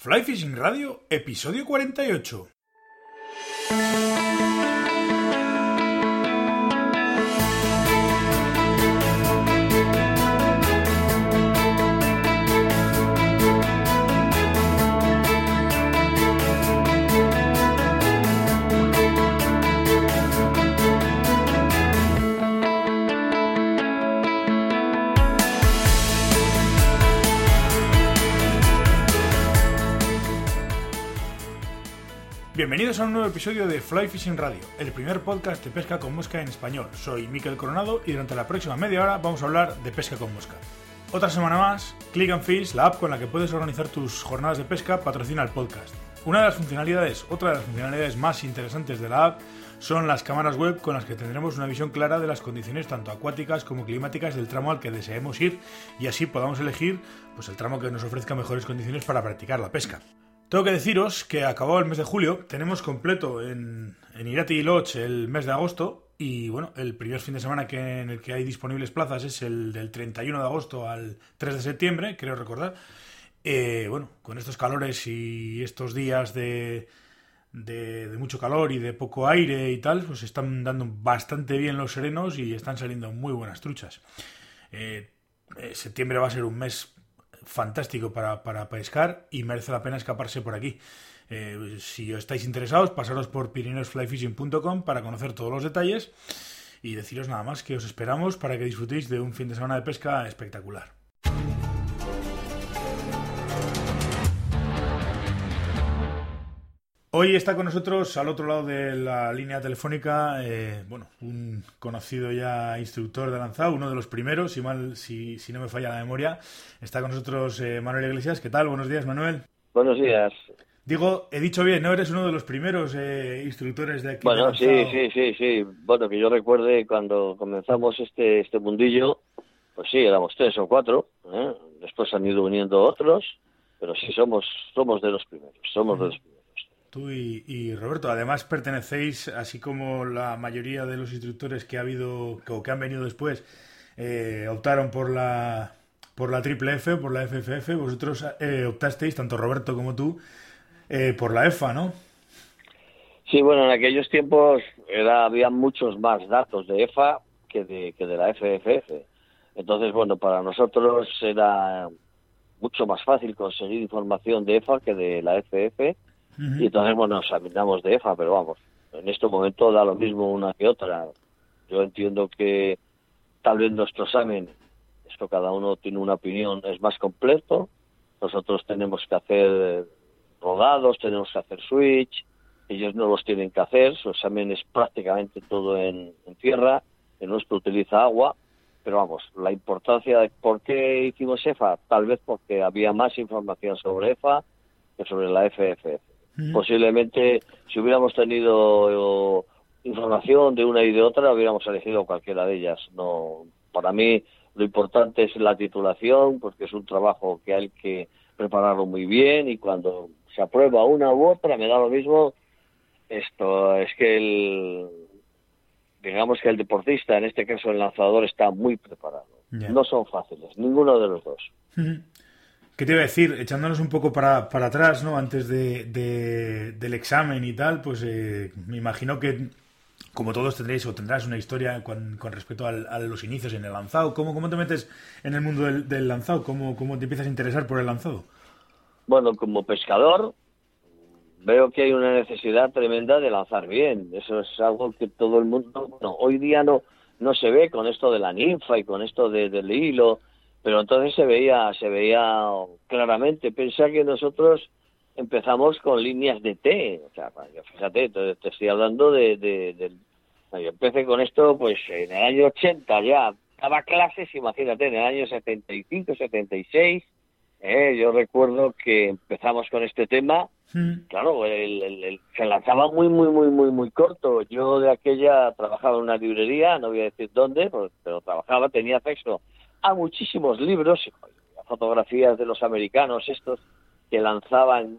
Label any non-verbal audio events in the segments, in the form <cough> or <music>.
Fly Fishing Radio, episodio 48. Bienvenidos a un nuevo episodio de Fly Fishing Radio, el primer podcast de pesca con mosca en español. Soy Miquel Coronado y durante la próxima media hora vamos a hablar de pesca con mosca. Otra semana más, Click and Fish, la app con la que puedes organizar tus jornadas de pesca, patrocina el podcast. Una de las funcionalidades, otra de las funcionalidades más interesantes de la app son las cámaras web con las que tendremos una visión clara de las condiciones tanto acuáticas como climáticas del tramo al que deseemos ir y así podamos elegir pues, el tramo que nos ofrezca mejores condiciones para practicar la pesca. Tengo que deciros que acabado el mes de julio, tenemos completo en, en Irati Lodge el mes de agosto y bueno, el primer fin de semana que, en el que hay disponibles plazas es el del 31 de agosto al 3 de septiembre, creo recordar. Eh, bueno, con estos calores y estos días de, de, mucho calor y de poco aire y tal, pues están dando bastante bien los serenos y están saliendo muy buenas truchas. Eh, eh, septiembre va a ser un mes fantástico para, pescar y merece la pena escaparse por aquí. Eh, si estáis interesados, pasaros por pirineosflyfishing.com para conocer todos los detalles y deciros nada más que os esperamos para que disfrutéis de un fin de semana de pesca espectacular. Hoy está con nosotros al otro lado de la línea telefónica, eh, bueno, un conocido ya instructor de lanzado, uno de los primeros, si mal, si, si no me falla la memoria. Está con nosotros eh, Manuel Iglesias. ¿Qué tal? Buenos días, Manuel. Buenos días. Digo, he dicho bien, ¿no? Eres uno de los primeros eh, instructores de aquí. Bueno, sí, sí, sí, sí. Bueno, que yo recuerde cuando comenzamos este, este mundillo, pues sí, éramos tres o cuatro. Después han ido uniendo otros, pero sí, somos, somos de los primeros, somos de los primeros. Tú y, Roberto, además pertenecéis, así como la mayoría de los instructores que ha habido o que han venido después, eh, optaron por la por la triple F, por la FFF, vosotros eh, optasteis, tanto Roberto como tú, eh, por la EFA, ¿no? Sí, bueno, en aquellos tiempos era, había muchos más datos de EFA que de, que de la FFF. Entonces, bueno, para nosotros era mucho más fácil conseguir información de EFA que de la FF y entonces, bueno, nos examinamos de EFA, pero vamos, en este momento da lo mismo una que otra. Yo entiendo que tal vez nuestro examen, esto cada uno tiene una opinión, es más completo. Nosotros tenemos que hacer rodados, tenemos que hacer switch, ellos no los tienen que hacer, su examen es prácticamente todo en, tierra, en nuestro utiliza agua, pero vamos, la importancia de por qué hicimos EFA, tal vez porque había más información sobre EFA que sobre la FFF. Posiblemente, si hubiéramos tenido información de una y de otra, hubiéramos elegido cualquiera de ellas. No, para mí lo importante es la titulación, porque es un trabajo que hay que prepararlo muy bien y cuando se aprueba una u otra me da lo mismo. Esto es que el, digamos que el deportista, en este caso el lanzador, está muy preparado. No son fáciles, ninguno de los dos. ¿Qué te iba a decir? Echándonos un poco para, para atrás, ¿no? Antes de, del examen y tal, pues eh, me imagino que como todos tendréis o tendrás una historia con, respecto a los inicios en el lanzado. ¿Cómo, ¿Cómo te metes en el mundo del, lanzado? ¿Cómo, ¿Cómo te empiezas a interesar por el lanzado? Bueno, como pescador veo que hay una necesidad tremenda de lanzar bien. Eso es algo que todo el mundo, bueno, hoy día no, no se ve con esto de la ninfa y con esto de, del hilo pero entonces se veía se veía claramente. Pensar que nosotros empezamos con líneas de T o sea fíjate te, estoy hablando de, de, yo empecé con esto pues en el año 80 ya daba clases imagínate en el año 75 76 eh, yo recuerdo que empezamos con este tema. Hmm. claro el, se lanzaba muy muy muy muy muy corto. Yo de aquella trabajaba en una librería no voy a decir dónde pues, pero trabajaba tenía acceso a muchísimos libros, fotografías de los americanos estos que lanzaban,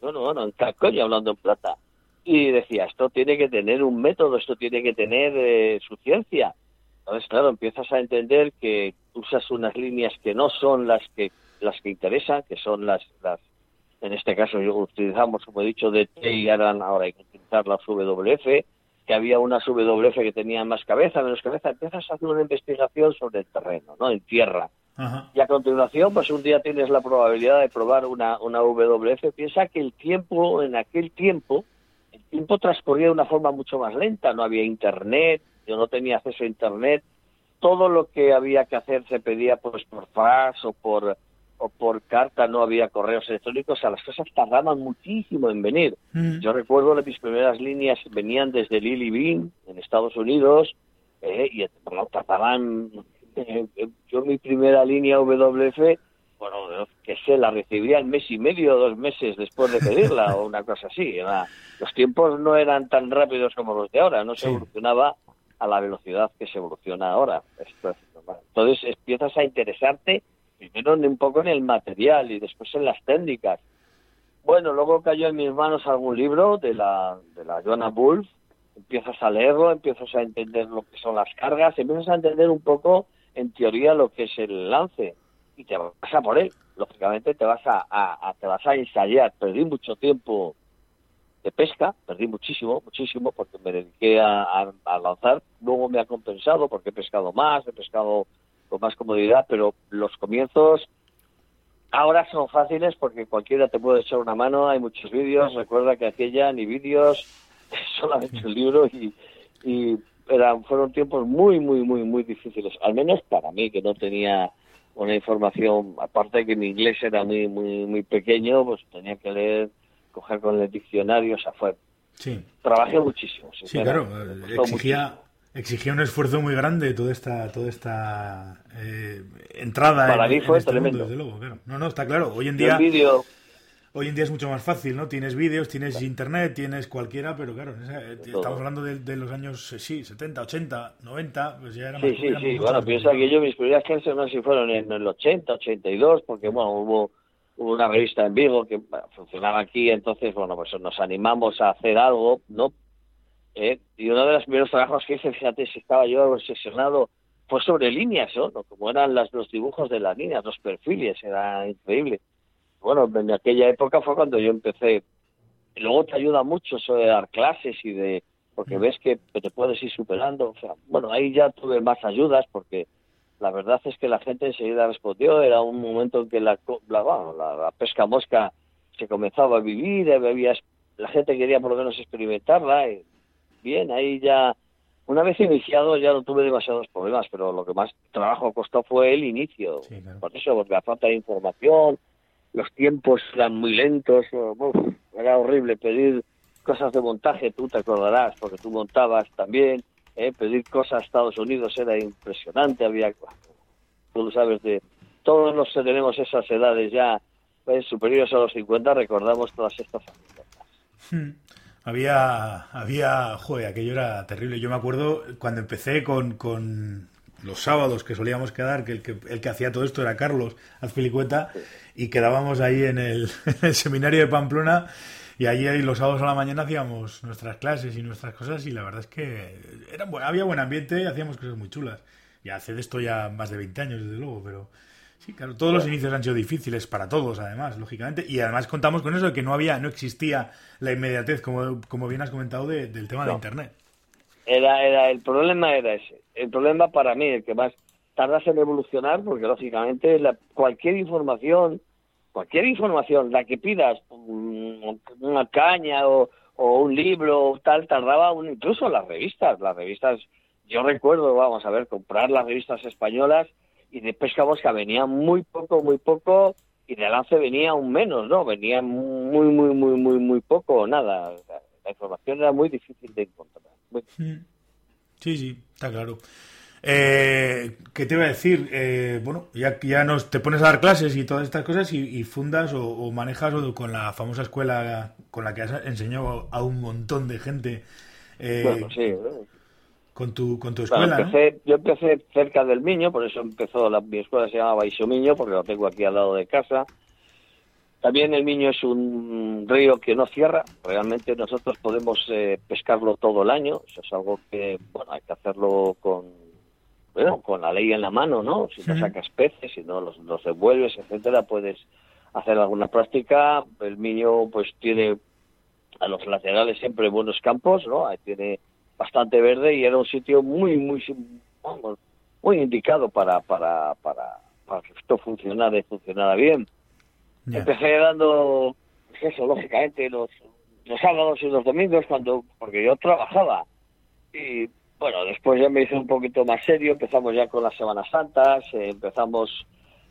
bueno, bueno, en calcoña hablando en plata. Y decía, esto tiene que tener un método, esto tiene que tener eh, su ciencia. Entonces, claro, empiezas a entender que usas unas líneas que no son las que las que interesan, que son las, las, En este caso utilizamos, como he dicho, DT y ahora, ahora hay que utilizar las WF, que había unas WF que tenían más cabeza, menos cabeza. Empiezas a hacer una investigación sobre el terreno, ¿no? En tierra. Y a continuación, pues un día tienes la probabilidad de probar una, una WF. Piensa que el tiempo, en aquel tiempo, el tiempo transcurría de una forma mucho más lenta. No había internet, yo no tenía acceso a internet. Todo lo que había que hacer se pedía pues por fax o por o por carta, no había correos electrónicos, o sea, las cosas tardaban muchísimo en venir. Mm. Yo recuerdo que mis primeras líneas venían desde Lily Bean, en Estados Unidos, eh, y bueno, tardaban eh, yo mi primera línea WF, bueno, que sé, la recibía en mes y medio, dos meses después de pedirla, <laughs> o una cosa así. Los tiempos no eran tan rápidos como los de ahora, no se evolucionaba a la velocidad que se evoluciona ahora. Entonces empiezas a interesarte primero un poco en el material y después en las técnicas. Bueno, luego cayó en mis manos algún libro de la, de la Joanna Wolf, empiezas a leerlo, empiezas a entender lo que son las cargas, empiezas a entender un poco en teoría lo que es el lance y te vas a por él. Lógicamente te vas a, te vas a ensayar. Perdí mucho tiempo de pesca, perdí muchísimo, muchísimo, porque me dediqué a, lanzar. Luego me ha compensado porque he pescado más, he pescado con más comodidad, pero los comienzos ahora son fáciles porque cualquiera te puede echar una mano, hay muchos vídeos, recuerda que aquella ni vídeos, <laughs> solamente un libro y, y eran, fueron tiempos muy, muy, muy, muy difíciles, al menos para mí, que no tenía una información, aparte de que mi inglés era muy, muy, muy pequeño, pues tenía que leer, coger con el diccionario, o sea, fue... Sí. Trabajé muchísimo. Sí, claro, exigía, exigía un esfuerzo muy grande toda esta, toda esta eh, entrada para mí fue este tremendo. desde luego, No, no, está claro. Hoy en día... Hoy en día es mucho más fácil, ¿no? Tienes vídeos, tienes internet, tienes cualquiera, pero claro, estamos hablando de, los años, eh, sí, 70, 80, 90, pues ya era Sí, sí, sí, bueno, piensa que yo mis primeras sé si fueron en el 80, 82, porque bueno, hubo, hubo una revista en Vigo que funcionaba aquí, entonces, bueno, pues nos animamos a hacer algo, ¿no? Eh, y uno de los primeros trabajos que hice, fíjate, si estaba yo obsesionado, fue sobre líneas, ¿no? Como eran las, los dibujos de las líneas, los perfiles, era increíble bueno, en aquella época fue cuando yo empecé. Luego te ayuda mucho eso de dar clases y de porque ves que te puedes ir superando. O sea, bueno, ahí ya tuve más ayudas porque la verdad es que la gente enseguida respondió. Era un momento en que la, la, pesca mosca se comenzaba a vivir, había, la gente quería por lo menos experimentarla. Y bien, ahí ya, una vez iniciado ya no tuve demasiados problemas, pero lo que más trabajo costó fue el inicio. Por eso, porque la falta de información, los tiempos eran muy lentos, era horrible pedir cosas de montaje, tú te acordarás, porque tú montabas también, ¿eh? pedir cosas a Estados Unidos era impresionante, había, tú lo sabes, de todos los que tenemos esas edades ya pues, superiores a los 50, recordamos todas estas anécdotas. Hmm. Había, había, joder, aquello era terrible. Yo me acuerdo cuando empecé con, con los sábados que solíamos quedar, que el que, el que hacía todo esto era Carlos Azpilicueta, y quedábamos ahí en el, <laughs> seminario de Pamplona, y allí los sábados a la mañana hacíamos nuestras clases y nuestras cosas, y la verdad es que era, había buen ambiente hacíamos cosas muy chulas. Y hace de esto ya más de 20 años, desde luego, pero sí, claro, todos los inicios han sido difíciles para todos, además, lógicamente, y además contamos con eso de que no había, no existía la inmediatez, como, como bien has comentado, del tema de Internet. Era, era, el problema era ese. El problema para mí, el que más tardas en evolucionar, porque lógicamente la, cualquier información, cualquier información, la que pidas, una caña o, un libro o tal, tardaba un, incluso las revistas, las revistas, yo recuerdo, vamos a ver, comprar las revistas españolas y de pesca mosca venía muy poco, muy poco, y de lance venía aún menos, ¿no? Venía muy, muy, muy, muy, muy poco o nada. La información era muy difícil de encontrar. Mm. Sí, sí, está claro. Eh, ¿Qué te iba a decir? Eh, bueno, ya, ya nos, te pones a dar clases y todas estas cosas y, fundas o, manejas con la famosa escuela con la que has enseñado a un montón de gente. Eh, bueno, sí. Con tu, con tu escuela. Yo empecé cerca del Miño, por eso empezó la, mi escuela se llamaba Miño, porque lo tengo aquí al lado de casa. También el Miño es un río que no cierra. Realmente nosotros podemos eh, pescarlo todo el año. Eso es algo que, bueno, hay que hacerlo con, bueno, con la ley en la mano, ¿no? Si no sacas peces, si no los, los devuelves, etcétera, puedes hacer alguna práctica. El niño pues tiene a los laterales siempre buenos campos, ¿no? Tiene bastante verde y era un sitio muy, muy, muy indicado para, para, para, para que esto funcionara y funcionara bien. Empecé dando, pues eso, lógicamente, los, los sábados y los domingos, cuando porque yo trabajaba. Y bueno, después ya me hice un poquito más serio, empezamos ya con las Semanas Santas, eh, empezamos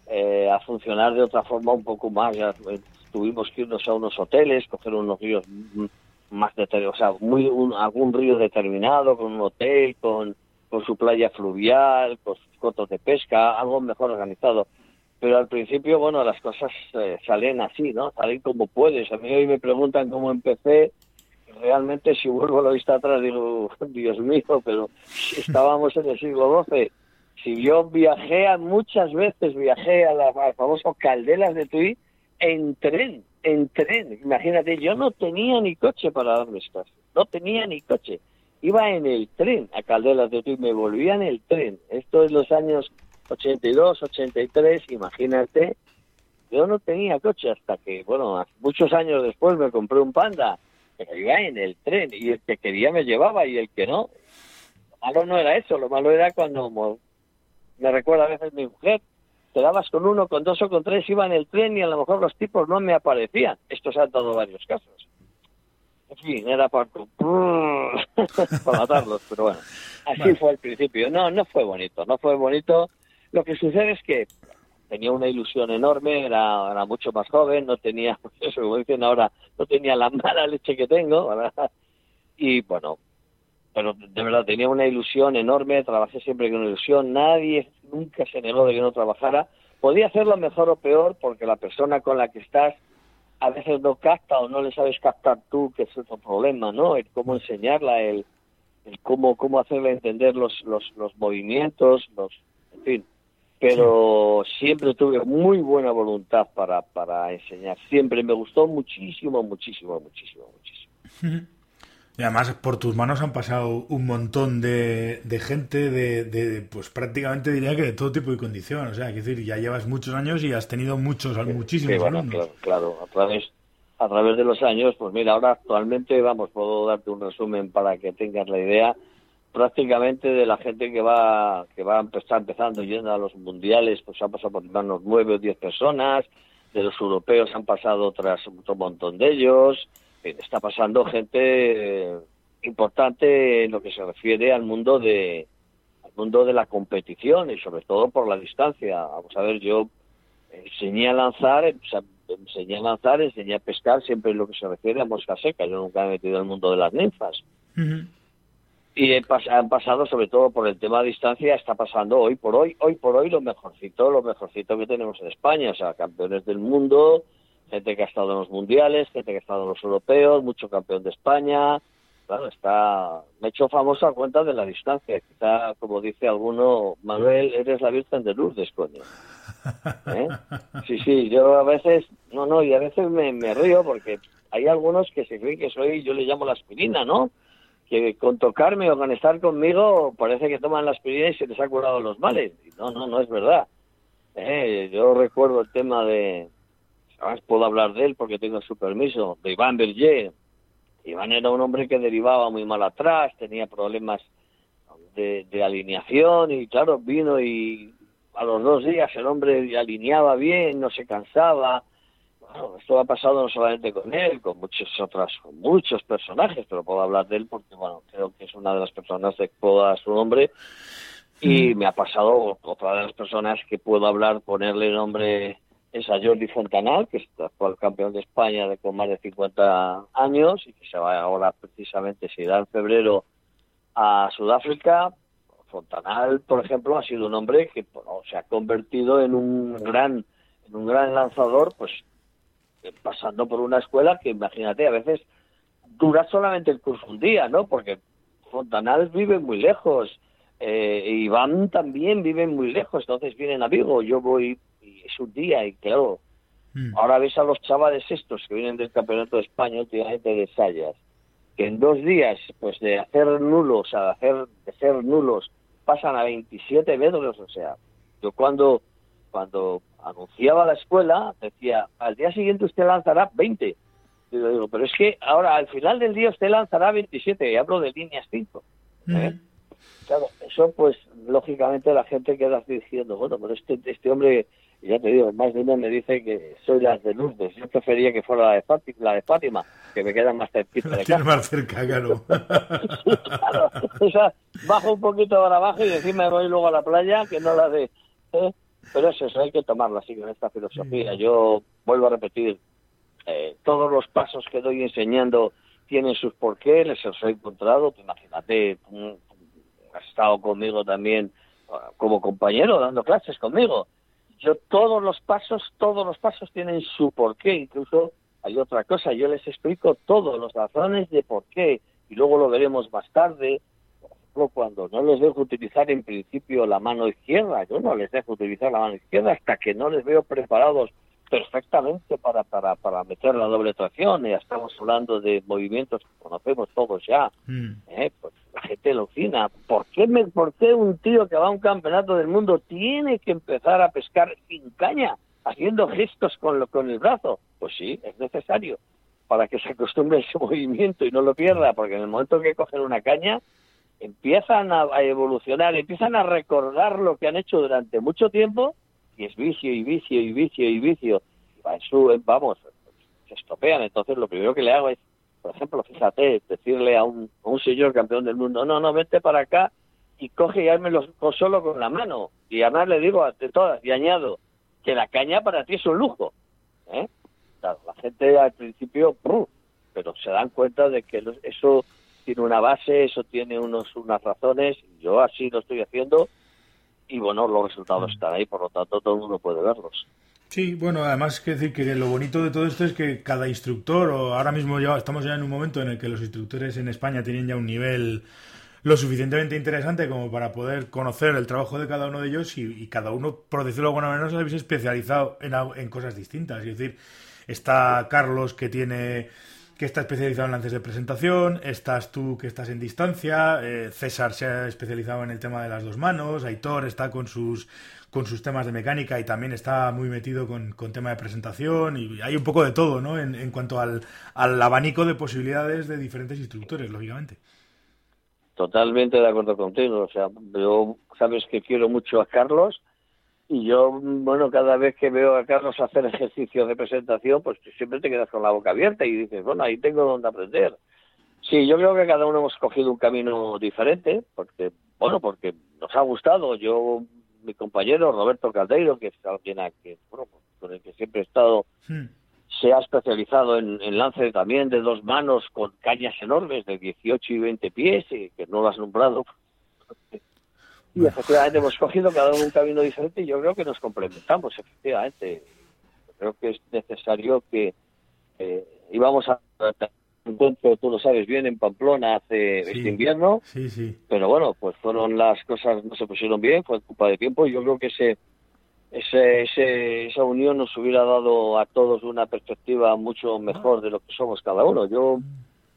eh, a funcionar de otra forma un poco más, ya eh, tuvimos que irnos a unos hoteles, coger unos ríos más determinados, o sea, muy, algún río determinado, con un hotel, con, con su playa fluvial, con sus cotos de pesca, algo mejor organizado. Pero al principio, bueno, las cosas salen así, ¿no? Salen como puedes. A mí hoy me preguntan cómo empecé realmente si vuelvo a la vista atrás digo, <laughs> Dios mío, pero estábamos en el siglo XII. Si yo viajé muchas veces, viajé a las, famosas Caldelas de Tui en tren, en tren. Imagínate, yo no tenía ni coche para darme clases, no tenía ni coche. Iba en el tren a Caldelas de Tui, me volvía en el tren. Esto es los años 82, 83, imagínate. Yo no tenía coche hasta que, bueno, muchos años después me compré un Panda pero iba en el tren y el que quería me llevaba y el que no. Lo malo no era eso, lo malo era cuando me recuerda a veces mi mujer, te dabas con uno, con dos o con tres, iba en el tren y a lo mejor los tipos no me aparecían. Esto se han dado varios casos. En fin, era para, para <laughs> matarlos, pero bueno, así fue al principio. No, no fue bonito, no fue bonito. Lo que sucede es que tenía una ilusión enorme, era, era mucho más joven, no tenía, eso <laughs> como dicen ahora, no tenía la mala leche que tengo, ¿verdad? Y bueno, pero de verdad tenía una ilusión enorme, trabajé siempre con ilusión, nadie nunca se negó de que no trabajara. Podía hacerlo mejor o peor porque la persona con la que estás a veces no capta o no le sabes captar tú, que es otro problema, ¿no? El cómo enseñarla, el, el cómo, cómo hacerle entender los, los, los movimientos, los, en fin pero siempre tuve muy buena voluntad para, para enseñar. Siempre me gustó muchísimo, muchísimo, muchísimo, muchísimo. <laughs> Y además por tus manos han pasado un montón de, de gente de, de, pues prácticamente diría que de todo tipo de condición. O sea, es decir, ya llevas muchos años y has tenido muchos, muchísimos sí, bueno, Claro, claro, a través, a través de los años, pues mira, ahora actualmente, vamos, puedo darte un resumen para que tengas la idea. Prácticamente de la gente que va que va a empezar empezando yendo a los mundiales pues han pasado por unos nueve o diez personas de los europeos han pasado otras otro montón de ellos está pasando gente eh, importante en lo que se refiere al mundo de al mundo de la competición y sobre todo por la distancia. Vamos a ver yo enseñé a lanzar enseñé a lanzar enseñé a pescar siempre en lo que se refiere a mosca seca. Yo nunca me he metido en el mundo de las ninfas. Y han pasado sobre todo por el tema de distancia está pasando hoy por hoy hoy por hoy lo mejorcito lo mejorcito que tenemos en España o sea campeones del mundo gente que ha estado en los mundiales gente que ha estado en los europeos mucho campeón de España claro está me he hecho famoso a cuenta de la distancia quizá como dice alguno Manuel eres la Virgen de Lourdes coño <laughs> ¿Eh? sí sí yo a veces no no y a veces me, me río porque hay algunos que se creen que soy yo le llamo la aspirina no que con tocarme o con estar conmigo parece que toman la aspirina y se les ha curado los males. no, no, no es verdad. Eh, yo recuerdo el tema de, además puedo hablar de él porque tengo su permiso, de Iván Berger. Iván era un hombre que derivaba muy mal atrás, tenía problemas de, de alineación y claro, vino y a los dos días el hombre alineaba bien, no se cansaba, esto ha pasado no solamente con él, con muchos otros, con muchos personajes, pero puedo hablar de él porque, bueno, creo que es una de las personas de que puedo dar su nombre. Y mm. me ha pasado otra de las personas que puedo hablar, ponerle nombre, es a Jordi Fontanal, que es actual campeón de España de con más de 50 años y que se va ahora precisamente, se irá en febrero a Sudáfrica. Fontanal, por ejemplo, ha sido un hombre que se ha convertido en un gran en un gran lanzador, pues pasando por una escuela que imagínate, a veces dura solamente el curso un día, ¿no? Porque Fontanal vive muy lejos, eh, Iván también vive muy lejos, entonces vienen a Vigo, yo voy y es un día y claro, mm. ahora ves a los chavales estos que vienen del Campeonato de España últimamente de Sayas, que en dos días, pues de hacer nulos a hacer, de ser nulos, pasan a 27 metros, o sea, yo cuando cuando anunciaba la escuela, decía, al día siguiente usted lanzará 20. Y yo digo, pero es que ahora al final del día usted lanzará 27, y hablo de líneas 5. ¿eh? Claro, eso pues lógicamente la gente queda diciendo, bueno, pero este, este hombre y ya te digo, más de uno me dice que soy las de Lourdes. Yo prefería que fuera la de Fátima, la de Fátima que me queda más cerquita de <laughs> casa. más cerca, claro. <laughs> claro. O sea, bajo un poquito para abajo y encima voy luego a la playa, que no la de... ¿eh? Pero es eso, hay que tomarlo así con esta filosofía. Yo vuelvo a repetir, eh, todos los pasos que doy enseñando tienen sus porqués, les he encontrado. Pues imagínate, has estado conmigo también ah, como compañero, dando clases conmigo yo todos los pasos, todos los pasos tienen su porqué, incluso hay otra cosa, yo les explico todos los razones de por qué, y luego lo veremos más tarde, por ejemplo, cuando no les dejo utilizar en principio la mano izquierda, yo no les dejo utilizar la mano izquierda hasta que no les veo preparados perfectamente para, para, para meter la doble tracción, ya estamos hablando de movimientos que conocemos todos ya, mm. ¿eh? Alucina. ¿Por qué, me, ¿Por qué un tío que va a un campeonato del mundo tiene que empezar a pescar sin caña, haciendo gestos con, lo, con el brazo? Pues sí, es necesario para que se acostumbre a ese <laughs> movimiento y no lo pierda, porque en el momento que cogen una caña, empiezan a, evolucionar, empiezan a recordar lo que han hecho durante mucho tiempo, y es vicio y vicio y vicio y vicio. Y vamos, se estropean. Entonces lo primero que le hago es por ejemplo, fíjate, decirle a un, señor campeón del mundo, no, no, vete para acá y coge y házmelo solo con la mano. Y además le digo a todas, y añado, que la caña para ti es un lujo. ¿eh? la gente al principio, pero se dan cuenta de que eso tiene una base, eso tiene unos, unas razones, yo así lo estoy haciendo y bueno, los resultados están ahí, por lo tanto todo el mundo puede verlos. Sí, bueno, además que decir que lo bonito de todo esto es que cada instructor, o ahora mismo ya estamos ya en un momento en el que los instructores en España tienen ya un nivel lo suficientemente interesante como para poder conocer el trabajo de cada uno de ellos y, cada uno, por decirlo de alguna manera, se habéis especializado en, en cosas distintas. Es decir, está Carlos que tiene que está especializado en lances de presentación, estás tú que estás en distancia, eh, César se ha especializado en el tema de las dos manos, Aitor está con sus con sus temas de mecánica y también está muy metido con, con tema de presentación y hay un poco de todo, ¿no? En, en cuanto al, al abanico de posibilidades de diferentes instructores, lógicamente. Totalmente de acuerdo contigo. O sea, yo sabes que quiero mucho a Carlos y yo, bueno, cada vez que veo a Carlos hacer ejercicios de presentación, pues siempre te quedas con la boca abierta y dices, bueno, ahí tengo donde aprender. Sí, yo creo que cada uno hemos cogido un camino diferente, porque, bueno, porque nos ha gustado. Yo mi compañero Roberto Caldeiro, que es alguien que, bueno, con el que siempre he estado, se ha especializado en, lance también de dos manos con cañas enormes de 18 y 20 pies, y que no lo has nombrado. Y efectivamente hemos cogido cada uno un camino diferente y yo creo que nos complementamos, efectivamente. Creo que es necesario que eh, íbamos a encuentro, tú lo sabes bien, en Pamplona hace este invierno. Sí, sí. Pero bueno, pues fueron las cosas, no se pusieron bien, fue culpa de tiempo. Y yo creo que ese, ese, esa unión nos hubiera dado a todos una perspectiva mucho mejor de lo que somos cada uno. Yo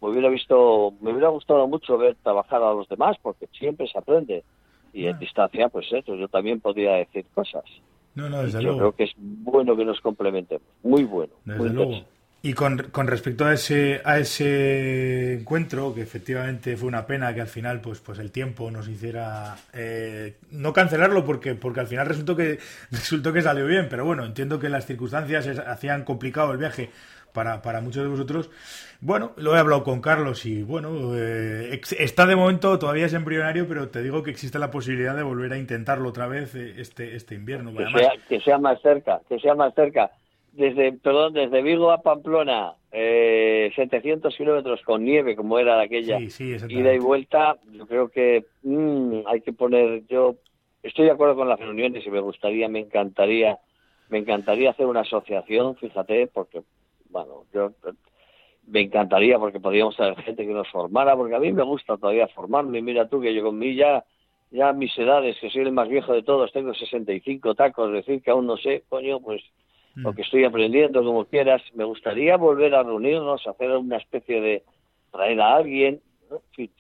me hubiera visto, me hubiera gustado mucho ver trabajar a los demás, porque siempre se aprende. Y en distancia, pues eso, yo también podía decir cosas. No, no, desde yo creo que es bueno que nos complementemos. Muy bueno. Desde luego. Y con, con, respecto a ese, a ese encuentro, que efectivamente fue una pena que al final pues, pues el tiempo nos hiciera eh, no cancelarlo porque, porque al final resultó que, <laughs> resultó que salió bien, pero bueno, entiendo que las circunstancias hacían complicado el viaje para, para muchos de vosotros. Bueno, lo he hablado con Carlos y bueno, eh, está de momento, todavía es embrionario, pero te digo que existe la posibilidad de volver a intentarlo otra vez eh, este, este invierno. Que, sea, que sea más cerca, que sea más cerca desde, perdón, desde Vigo a Pamplona, eh, 700 kilómetros con nieve, como era aquella ida y vuelta, yo creo que mm, hay que poner, yo estoy de acuerdo con las reuniones y me gustaría, me encantaría, me encantaría hacer una asociación, fíjate, porque, bueno, yo me encantaría porque podríamos tener gente que nos formara, porque a mí me gusta todavía formarme, mira tú que yo con mí ya, ya mis edades, que soy el más viejo de todos, tengo 65 tacos, decir que aún no sé, coño, pues lo mm. que estoy aprendiendo, como quieras. Me gustaría volver a reunirnos, hacer una especie de traer a alguien.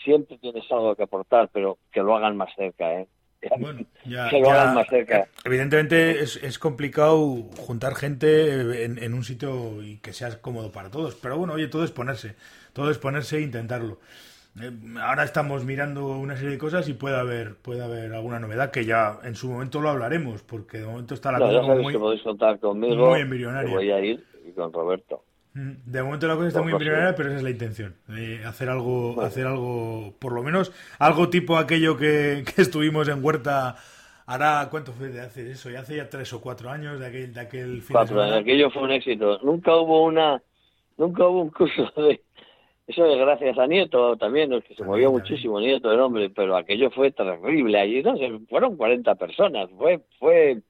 siempre tienes algo que aportar, pero que lo hagan más cerca. ¿eh? <laughs> Bueno, ya, que lo hagan más cerca. Evidentemente es, es complicado juntar gente en, en un sitio y que sea cómodo para todos. Pero bueno, oye, todo es ponerse. Todo es ponerse e intentarlo. Eh, ahora estamos mirando una serie de cosas y puede haber, puede haber alguna novedad que ya en su momento lo hablaremos, porque de momento está la No, cosa ya muy, que podéis contar conmigo. muy embrionaria. voy a ir y con Roberto. Mm, De momento la cosa está muy embrionada, pero esa es la intención. de hacer algo, hacer algo, por lo menos, algo tipo aquello que, que estuvimos en Huerta. Hará, ¿cuánto fue de hacer eso? Ya hace ya tres o cuatro años de aquel, de aquel fin de Cuatro semana. años. Aquello fue un éxito. Nunca hubo una, nunca hubo un curso de, eso es gracias a Nieto también, es que se movió muchísimo Nieto el hombre, pero aquello fue terrible. Allí no sé, fueron 40 personas, fue, fue,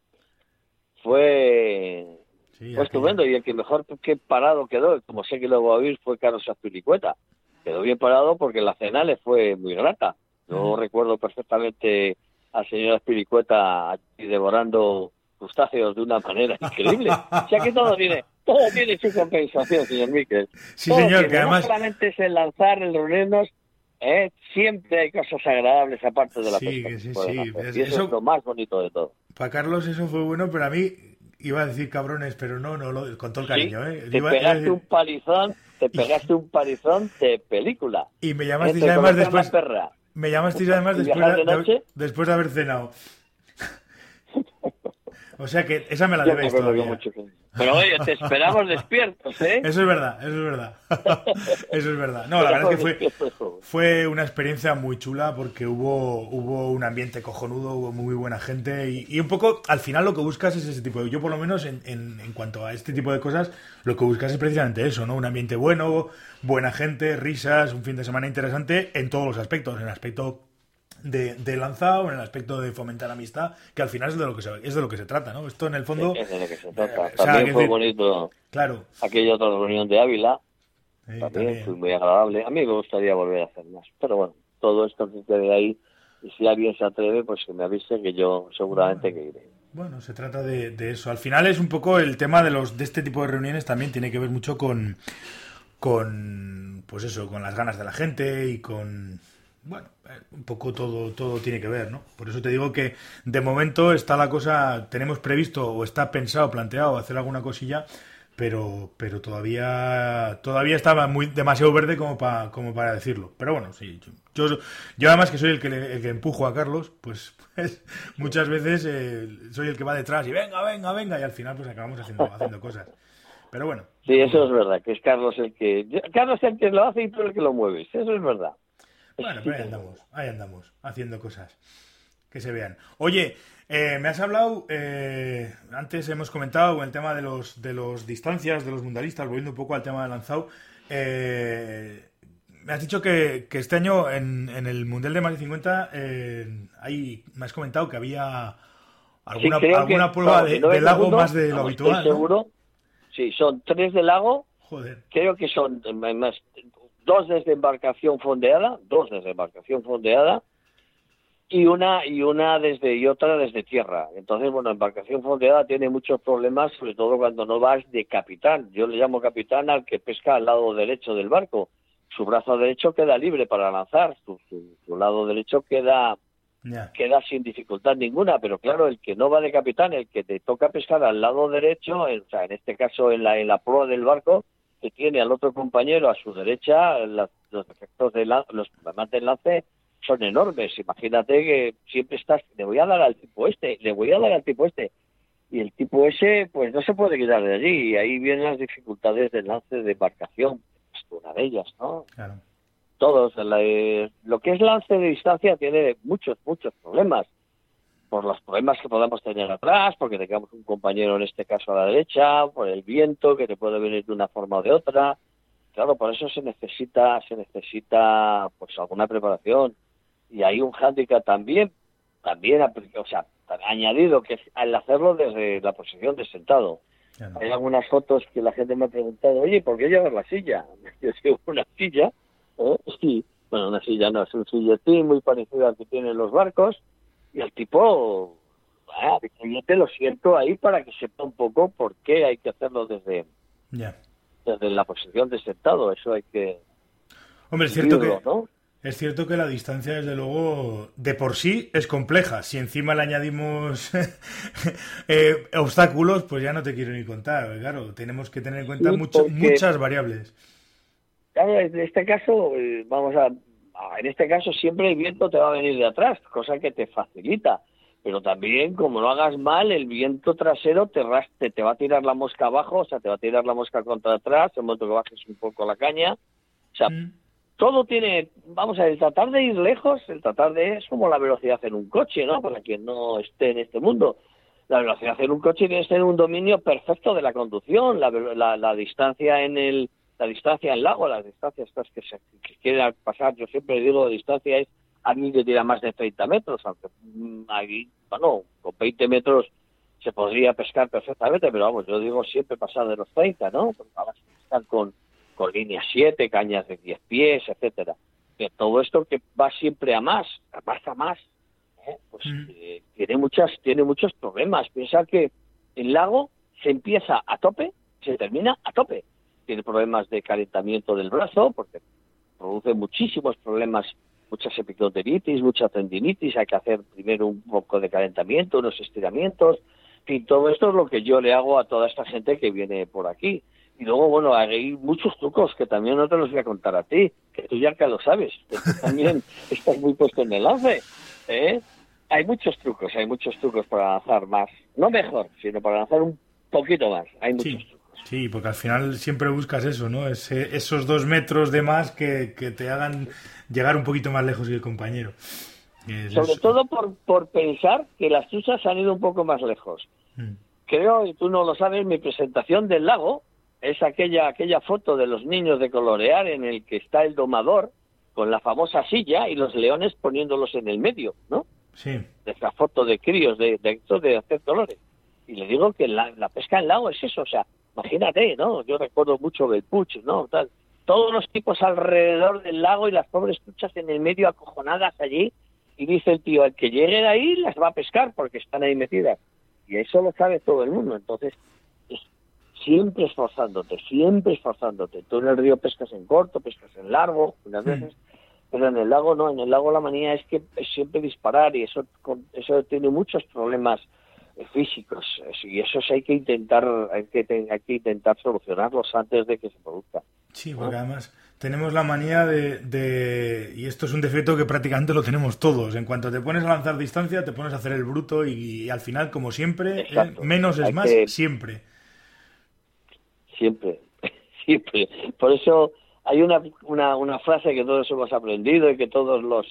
Sí, fue, estupendo y el que mejor que parado quedó, como sé que lo va a oír, fue Carlos Azpilicueta. Quedó bien parado porque la cena le fue muy grata. Yo recuerdo perfectamente al señor Azpilicueta devorando crustáceos de una manera <laughs> increíble. o sea que todo tiene, todo tiene su compensación, señor Miquel. Sí, Todo señor, tiene, que además... No solamente es el lanzar, el reunirnos, ¿eh? siempre hay cosas agradables aparte de la Sí, pesca. sí, sí, Y eso, eso- es lo más bonito de todo. Para Carlos eso fue bueno, pero a mí iba a decir cabrones, pero no, no, lo, con todo el cariño, Sí, ¿eh? Te Iba- pegaste decir- un palizón, te pegaste un palizón de película. y me ¿eh? llamasteis Te además después... perra. Me llamasteis además ¿Y después de, de después de haber cenado. <laughs> O sea que esa me la debéis todavía. mucho que- Pero oye, te esperamos despiertos, ¿eh? Eso es verdad, eso es verdad. <laughs> eso es verdad. No, la verdad es que fue, fue una experiencia muy chula porque hubo, hubo un ambiente cojonudo, hubo muy buena gente y, y un poco al final lo que buscas es ese tipo de... Yo por lo menos en, en, en cuanto a este tipo de cosas, lo que buscas es precisamente eso, ¿no? Un ambiente bueno, buena gente, risas, un fin de semana interesante en todos los aspectos, en el aspecto de, de lanzado, en el aspecto de fomentar amistad, que al final es de lo que se, es de lo que se trata, ¿no? Esto en el fondo, Es de lo que se trata. Eh, o sea, También que fue decir- bonito claro, aquella otra reunión de Ávila, también, también. fue muy agradable. A mí me gustaría volver a hacer más. Pero bueno, todo esto que quede ahí, y si alguien se atreve, pues que me avise que yo seguramente que iré. Bueno, se trata de, de eso. Al final es un poco el tema de los de este tipo de reuniones también tiene que ver mucho con con pues eso, con las ganas de la gente y con bueno, eh, un poco todo todo tiene que ver, ¿no? Por eso te digo que de momento está la cosa, tenemos previsto o está pensado, planteado hacer alguna cosilla, pero pero todavía todavía estaba muy demasiado verde como para como para decirlo. Pero bueno, sí, yo, yo, yo además que soy el que le- el que empujo a Carlos, pues, <laughs> pues, muchas veces eh, soy el que va detrás y venga, venga, venga y al final pues acabamos haciendo haciendo cosas. Pero bueno, Sí, eso es verdad, que es Carlos el que... Carlos el que lo hace y tú el que lo mueves, eso es verdad. Bueno, pero ahí andamos, ahí andamos, haciendo cosas que se vean. Oye, eh, me has hablado, eh, antes hemos comentado con el tema de los de los distancias, de los mundialistas, volviendo un poco al tema de lanzado. eh, me has dicho que, que este año en, en el Mundial de más de 50 eh, hay, me has comentado que había alguna, Sí, alguna que- prueba de, no lago segundo, más de lo vamos, habitual. ¿no? seguro. Sí, son tres de lago, Joder, creo que son más, dos desde embarcación fondeada, dos desde embarcación fondeada y una y una desde y otra desde tierra. Entonces, bueno, embarcación fondeada tiene muchos problemas, sobre todo cuando no vas de capitán. Yo le llamo capitán al que pesca al lado derecho del barco. Su brazo derecho queda libre para lanzar, su, su- su lado derecho queda queda sin dificultad ninguna, pero claro, el que no va de capitán, el que te toca pescar al lado derecho, en- o sea, en este caso en la, en la proa del barco, que tiene al otro compañero a su derecha, la- los efectos de la- los problemas del lance son enormes. Imagínate que siempre estás, le voy a dar al tipo este, le voy a dar al tipo este. Y el tipo ese, pues no se puede quitar de allí. Y ahí vienen las dificultades del lance de embarcación. Es una de ellas, ¿no? Claro. todos. La- eh, lo que es lance de distancia tiene muchos, muchos problemas. Por los problemas que podamos tener atrás, porque tengamos un compañero en este caso a la derecha, por el viento que te puede venir de una forma o de otra. Claro, por eso se necesita, se necesita pues alguna preparación. Y hay un hándicap también, también, o sea, añadido, que es al hacerlo desde la posición de sentado. claro. Hay algunas fotos que la gente me ha preguntado, oye, ¿por qué llevas la silla? <laughs> Yo llevo una silla, ¿eh? <laughs> y, bueno, una silla no, es un silletín muy parecido al que tienen los barcos, y el tipo, ah, yo te lo siento ahí para que sepa un poco por qué hay que hacerlo desde, desde la posición de sentado, eso hay que Hombre, es cierto que. Es cierto que la distancia, desde luego, de por sí es compleja. Si encima le añadimos <laughs> eh, obstáculos, pues ya no te quiero ni contar. Claro, tenemos que tener en cuenta muchas variables. Claro, en este caso, eh, vamos a, en este caso siempre el viento te va a venir de atrás, cosa que te facilita. Pero también, como lo hagas mal, el viento trasero te, raste, te va a tirar la mosca abajo, o sea, te va a tirar la mosca contra atrás, en momento que bajes un poco la caña. O sea, mm todo tiene, vamos a ver, el tratar de ir lejos, el tratar de, es como la velocidad en un coche, ¿no? Para quien no esté en este mundo. La velocidad en un coche tiene que ser un dominio perfecto de la conducción, la, la, distancia en el, la distancia en el lago, las distancias estas que se que quieren pasar, yo siempre digo, la distancia es alguien que tira más de 30 metros, aunque mm, ahí, bueno, con 20 metros se podría pescar perfectamente, pero vamos, yo digo siempre pasar de los 30, ¿no? Vamos a estar con con línea 7, cañas de 10 pies, etcétera. Que todo esto que va siempre a más, a más a más, ¿eh? pues mm. eh, tiene muchas, tiene muchos problemas. Piensa que el lago se empieza a tope, se termina a tope. Tiene problemas de calentamiento del brazo, porque produce muchísimos problemas, muchas epicondilitis, mucha tendinitis, hay que hacer primero un poco de calentamiento, unos estiramientos, y todo esto es lo que yo le hago a toda esta gente que viene por aquí. Y luego, bueno, hay muchos trucos que también no te los voy a contar a ti, que tú ya que lo sabes, que tú también <laughs> estás muy puesto en el lance. ¿eh? Hay muchos trucos, hay muchos trucos para avanzar más. No mejor, sino para avanzar un poquito más. Hay muchos sí. trucos. Sí, porque al final siempre buscas eso, ¿no? esos dos metros de más que, te hagan llegar un poquito más lejos que el compañero. Sobre todo por, por pensar que las chuzas han ido un poco más lejos. Mm. Creo, y tú no lo sabes, mi presentación del lago es aquella, aquella foto de los niños de colorear en el que está el domador con la famosa silla y los leones poniéndolos en el medio, ¿no? Sí. Esa foto de críos de, de, de hacer colores. Y le digo que la, pesca en lago es eso, o sea, imagínate, ¿no? Yo recuerdo mucho del puch, ¿no? Tal. Todos los tipos alrededor del lago y las pobres truchas en el medio acojonadas allí. Y dice el tío, el que llegue de ahí las va a pescar porque están ahí metidas. Y eso lo sabe todo el mundo. Entonces, siempre esforzándote, siempre esforzándote. Tú en el río pescas en corto, pescas en largo, unas veces, pero en el lago no, en el lago la manía es que es siempre disparar y eso, eso tiene muchos problemas físicos y eso hay que intentar hay que, hay que intentar solucionarlos antes de que se produzca. Sí, porque además tenemos la manía de, y esto es un defecto que prácticamente lo tenemos todos. En cuanto te pones a lanzar distancia, te pones a hacer el bruto y, al final, como siempre, eh, menos es más, siempre siempre, <laughs> siempre. Por eso hay una, una, una frase que todos hemos aprendido y que todos los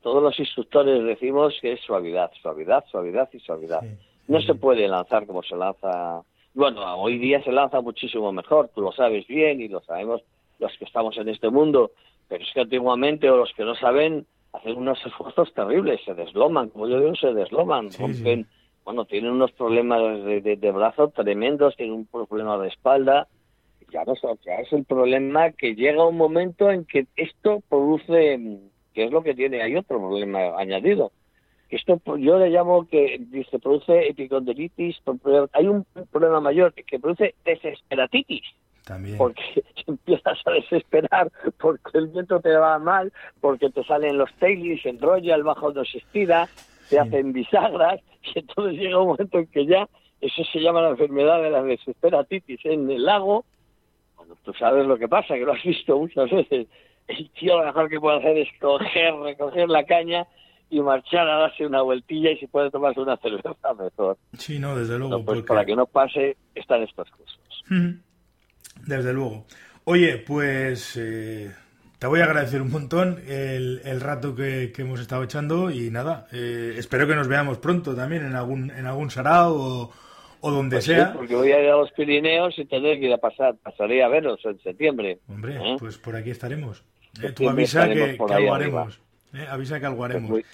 todos los instructores decimos que es suavidad, suavidad, suavidad y suavidad. No se puede lanzar como se lanza. Bueno, hoy día se lanza muchísimo mejor, tú lo sabes bien y lo sabemos los que estamos en este mundo, pero es que antiguamente o los que no saben hacen unos <laughs> esfuerzos terribles, se desloman, como yo digo, se desloman, rompen, bueno, tienen unos problemas de, de, brazo tremendos, tienen un problema de espalda. Ya, no, ya es el problema que llega un momento en que esto produce, que es lo que tiene, hay otro problema añadido. Esto yo le llamo que se produce epicondilitis, hay un problema mayor que produce desesperatitis. También. Porque <laughs> empiezas a desesperar, porque el viento te va mal, porque te salen los tailings, se enrolla, el bajo no se estira, se hacen bisagras, y entonces llega un momento en que ya, eso se llama la enfermedad de la desesperatitis en el lago, cuando tú sabes lo que pasa, que lo has visto muchas veces, el tío lo mejor que puede hacer es coger, recoger la caña y marchar a darse una vueltilla y si puede tomarse una cerveza mejor. Sí, no, desde luego. pues para que no pase, están estas cosas. Desde luego. Oye, pues eh, te voy a agradecer un montón el, el rato que, hemos estado echando y nada, eh, espero que nos veamos pronto también en algún en algún sarao o, o donde pues sea. porque voy a ir a los Pirineos y tendré que ir a pasar, pasaré a veros en septiembre. Hombre, ¿eh? pues por aquí estaremos. ¿eh? Tú avisa que, que algo haremos. Avisa que algo haremos. Muy,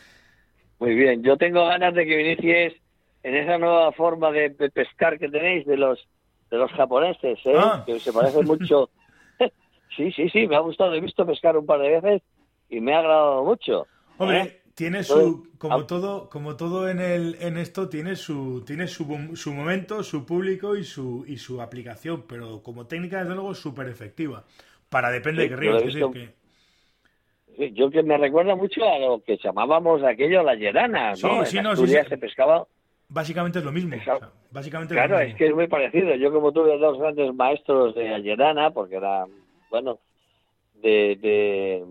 muy, bien, yo tengo ganas de que inicies en esa nueva forma de, pescar que tenéis de los de los japoneses, ah. que se parece mucho <laughs> Sí, sí, sí, me ha gustado. He visto pescar un par de veces y me ha agradado mucho. Hombre, ¿Eh? tiene su, como todo, como todo en el, en esto tiene su, tiene su, su momento, su público y su, y su aplicación, pero como técnica desde luego es súper efectiva. Para depende de qué río. Yo que me recuerda mucho a lo que llamábamos aquello la llerana, ¿no? Sí, en no, Asturias sí, sí. se pescaba. Básicamente es lo mismo. Pescado. o sea, básicamente Claro, lo es que es muy parecido. Yo como tuve dos grandes maestros de Allerana, porque era, bueno, de, de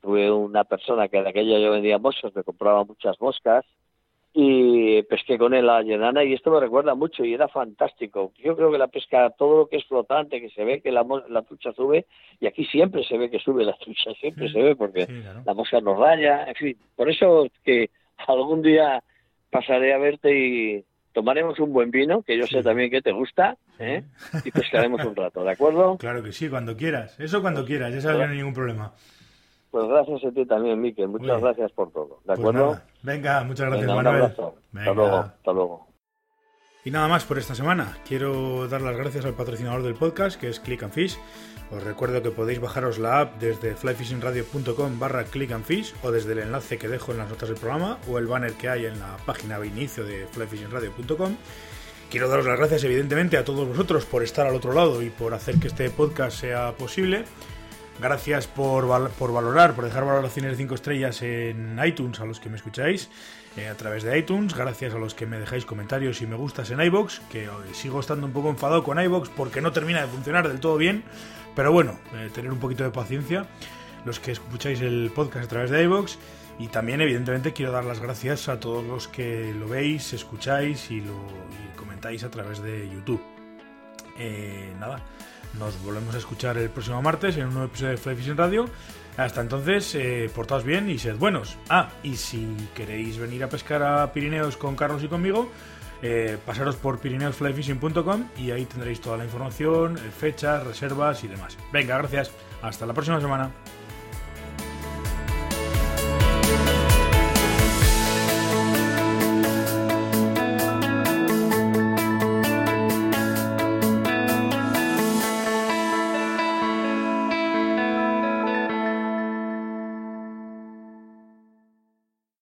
tuve una persona que de aquella yo vendía moscas, me compraba muchas moscas y pesqué con él a Llenana y esto me recuerda mucho y era fantástico. Yo creo que la pesca, todo lo que es flotante, que se ve que la, la trucha sube, y aquí siempre se ve que sube la trucha, siempre Sí. se ve porque Sí, claro. la mosca nos raya, en fin. Por eso que algún día pasaré a verte y tomaremos un buen vino, que yo Sí. sé también que te gusta, ¿eh? y pescaremos un rato, ¿de acuerdo? Claro que sí, cuando quieras. Eso cuando quieras, ya sabes no hay ningún problema. Pues gracias a ti también, Miquel. Muchas gracias por todo, ¿de Pues acuerdo? Venga, muchas gracias, Venga, un Manuel. abrazo. Hasta Venga. luego, hasta luego. Y nada más por esta semana. Quiero dar las gracias al patrocinador del podcast, que es Click and Fish. Os recuerdo que podéis bajaros la app desde flyfishingradio.com barra click and fish o desde el enlace que dejo en las notas del programa o el banner que hay en la página de inicio de flyfishingradio.com. Quiero daros las gracias evidentemente a todos vosotros por estar al otro lado y por hacer que este podcast sea posible. Gracias por, val- por valorar, por dejar valoraciones de 5 estrellas en iTunes a los que me escucháis eh, a través de iTunes. Gracias a los que me dejáis comentarios y me gustas en iBox, que eh, sigo estando un poco enfadado con iBox porque no termina de funcionar del todo bien. Pero bueno, eh, tener un poquito de paciencia. Los que escucháis el podcast a través de iBox. Y también, evidentemente, quiero dar las gracias a todos los que lo veis, escucháis y lo comentáis a través de YouTube. Eh, nada, nos volvemos a escuchar el próximo martes en un nuevo episodio de Fly Fishing Radio. Hasta entonces, eh, portaos bien y sed buenos. Ah, y si queréis venir a pescar a Pirineos con Carlos y conmigo, eh, pasaros por pirineosflyfishing.com y ahí tendréis toda la información, eh, fechas, reservas y demás. Venga, gracias. Hasta la próxima semana.